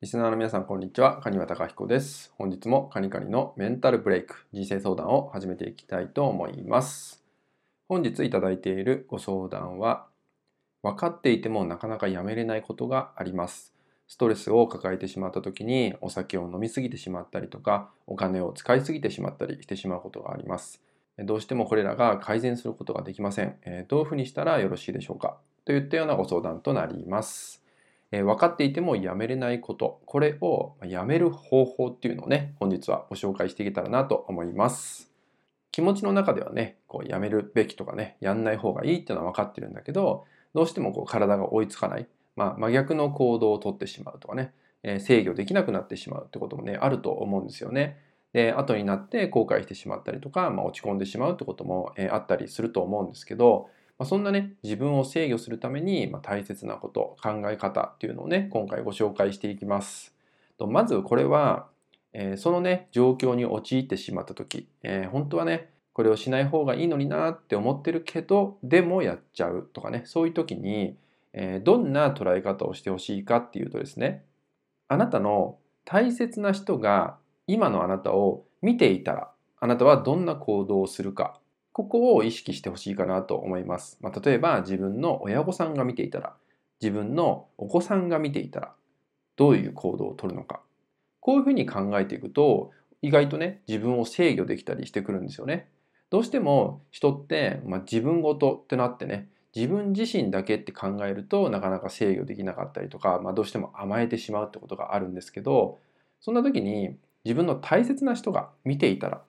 リスナーの皆さん、こんにちは。カニワタカヒコです。本日もカニカニのメンタルブレイク、人生相談を始めていきたいと思います。本日いただいているご相談は、分かっていてもなかなかやめれないことがあります。ストレスを抱えてしまった時にお酒を飲みすぎてしまったりとか、お金を使いすぎてしまったりしてしまうことがあります。どうしてもこれらが改善することができません。どういうふうにしたらよろしいでしょうか？といったようなご相談となります。えー、分かっていてもやめれないこと、これをやめる方法っていうのをね、本日はご紹介していけたらなと思います。気持ちの中ではね、こうやめるべきとかね、やんない方がいいっていうのは分かってるんだけど、どうしてもこう体が追いつかない、まあ、真逆の行動をとってしまうとかね、えー、制御できなくなってしまうってこともね、あると思うんですよね。で、後になって後悔してしまったりとか、まあ、落ち込んでしまうってことも、えー、あったりすると思うんですけど、まあ、そんなね、自分を制御するために、ま大切なこと、考え方っていうのをね、今回ご紹介していきます。とまずこれは、えー、そのね、状況に陥ってしまった時、えー、本当はね、これをしない方がいいのになって思ってるけど、でもやっちゃうとかね、そういう時に、えー、どんな捉え方をしてほしいかっていうとですね、あなたの大切な人が今のあなたを見ていたら、あなたはどんな行動をするかここを意識してほしいかなと思います。まあ、例えば自分の親御さんが見ていたら、自分のお子さんが見ていたら、どういう行動をとるのか。こういうふうに考えていくと、意外とね、自分を制御できたりしてくるんですよね。どうしても人って、まあ、自分ごとってなってね、自分自身だけって考えるとなかなか制御できなかったりとか、まあ、どうしても甘えてしまうってことがあるんですけどそんな時に自分の大切な人が見ていたら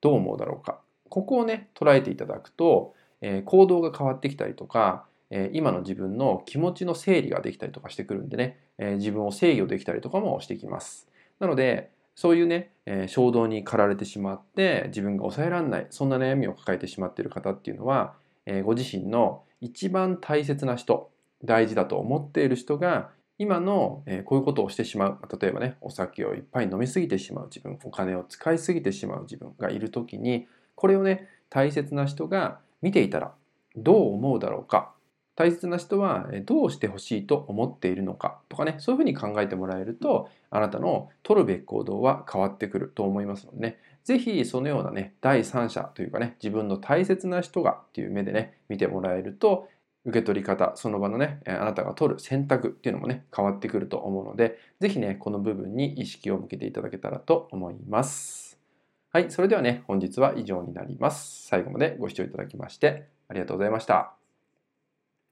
どう思うだろうかここをね捉えていただくと、えー、行動が変わってきたりとか、えー、今の自分の気持ちの整理ができたりとかしてくるんでね、え、自分を制御できたりとかもしてきます。なのでそういうね、え衝動に駆られてしまって自分が抑えられないそんな悩みを抱えてしまっている方っていうのは、えご自身の一番大切な人大事だと思っている人が今の、えこういうことをしてしまう例えばねお酒をいっぱい飲みすぎてしまう自分お金を使いすぎてしまう自分がいる時にこれをね大切な人が見ていたらどう思うだろうか。大切な人はどうしてほしいと思っているのか。とかねそういうふうに考えてもらえるとあなたの取るべき行動は変わってくると思いますのでね。是非そのようなね第三者というかね自分の大切な人がっていう目でね見てもらえると受け取り方その場のねあなたが取る選択っていうのもね変わってくると思うので是非ねこの部分に意識を向けていただけたらと思います。はい、それではね、本日は以上になります。最後までご視聴いただきましてありがとうございました。